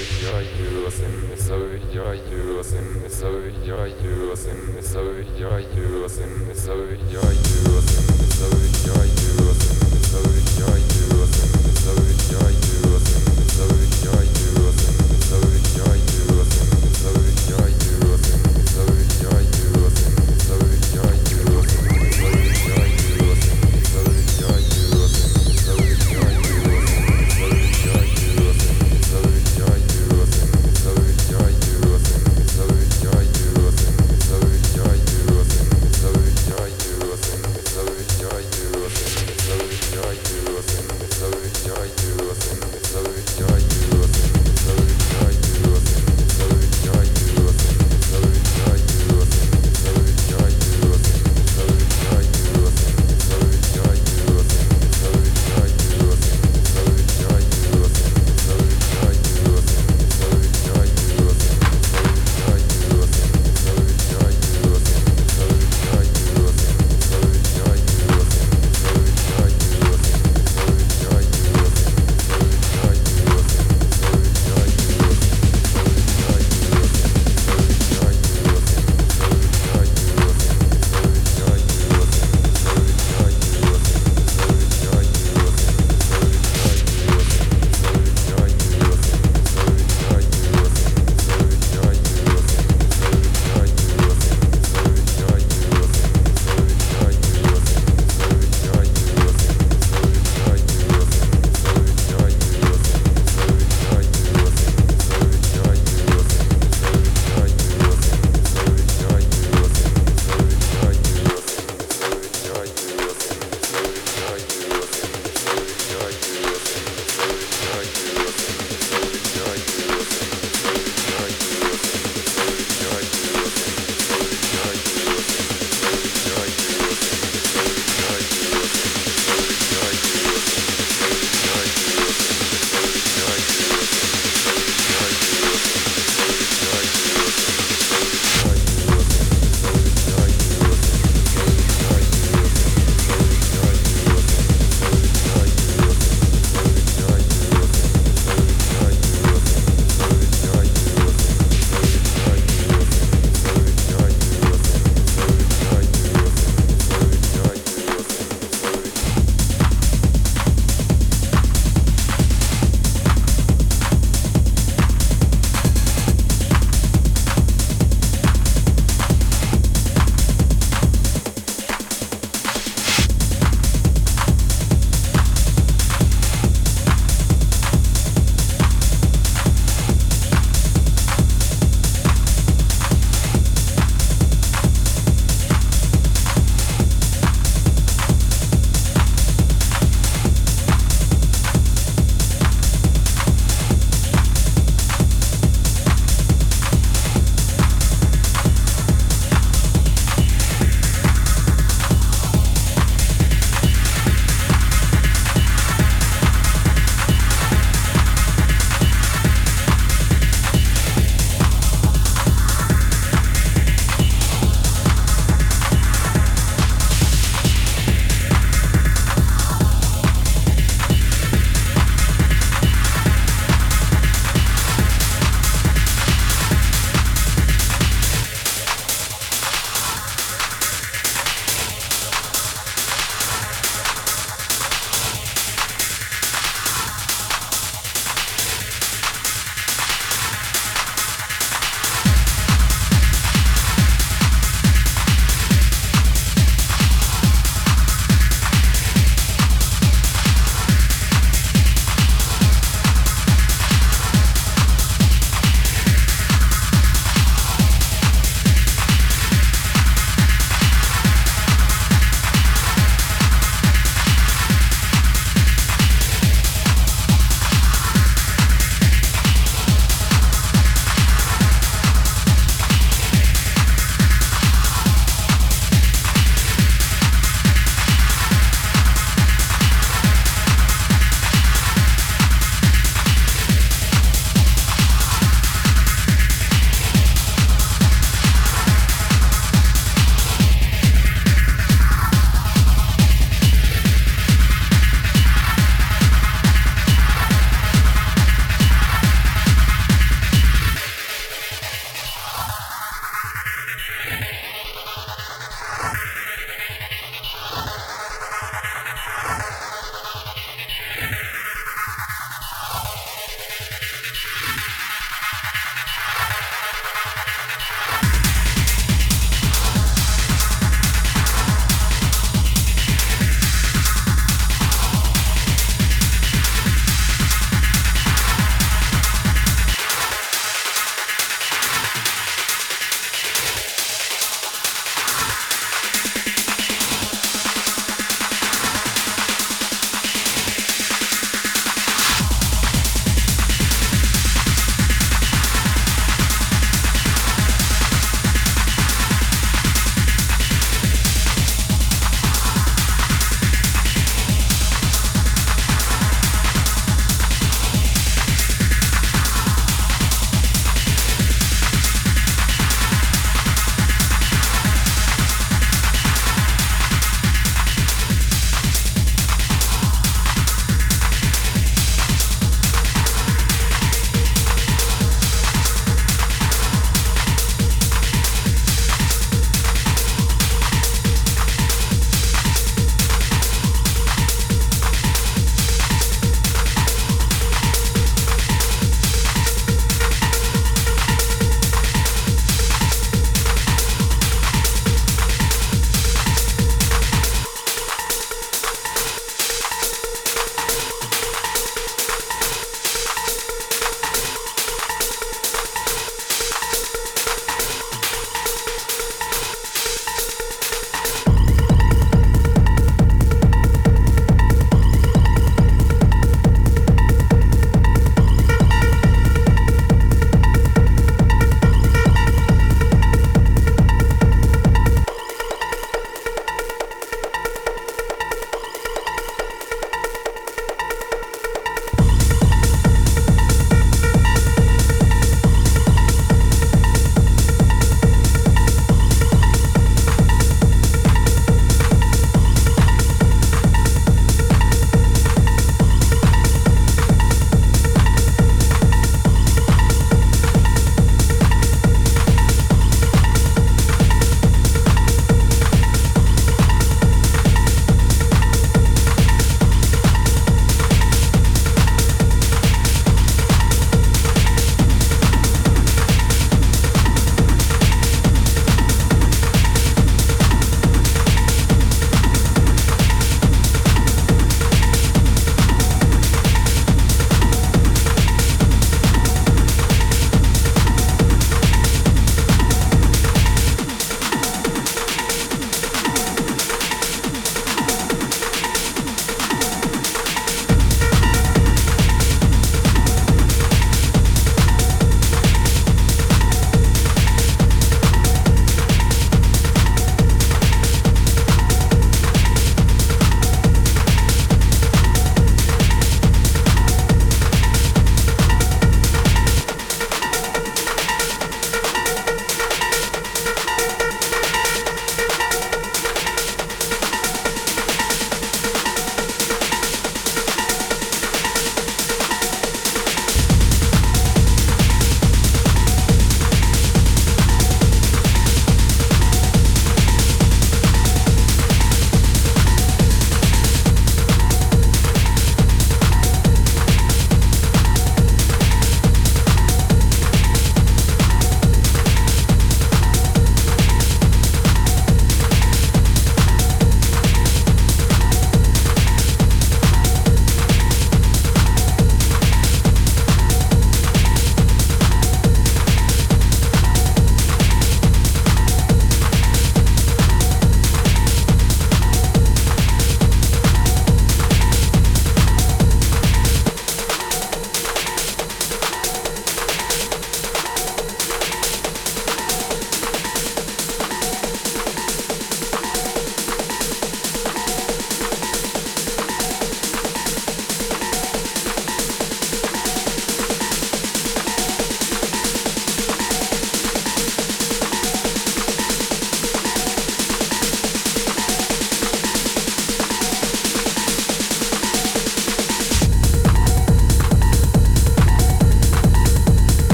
Sorry,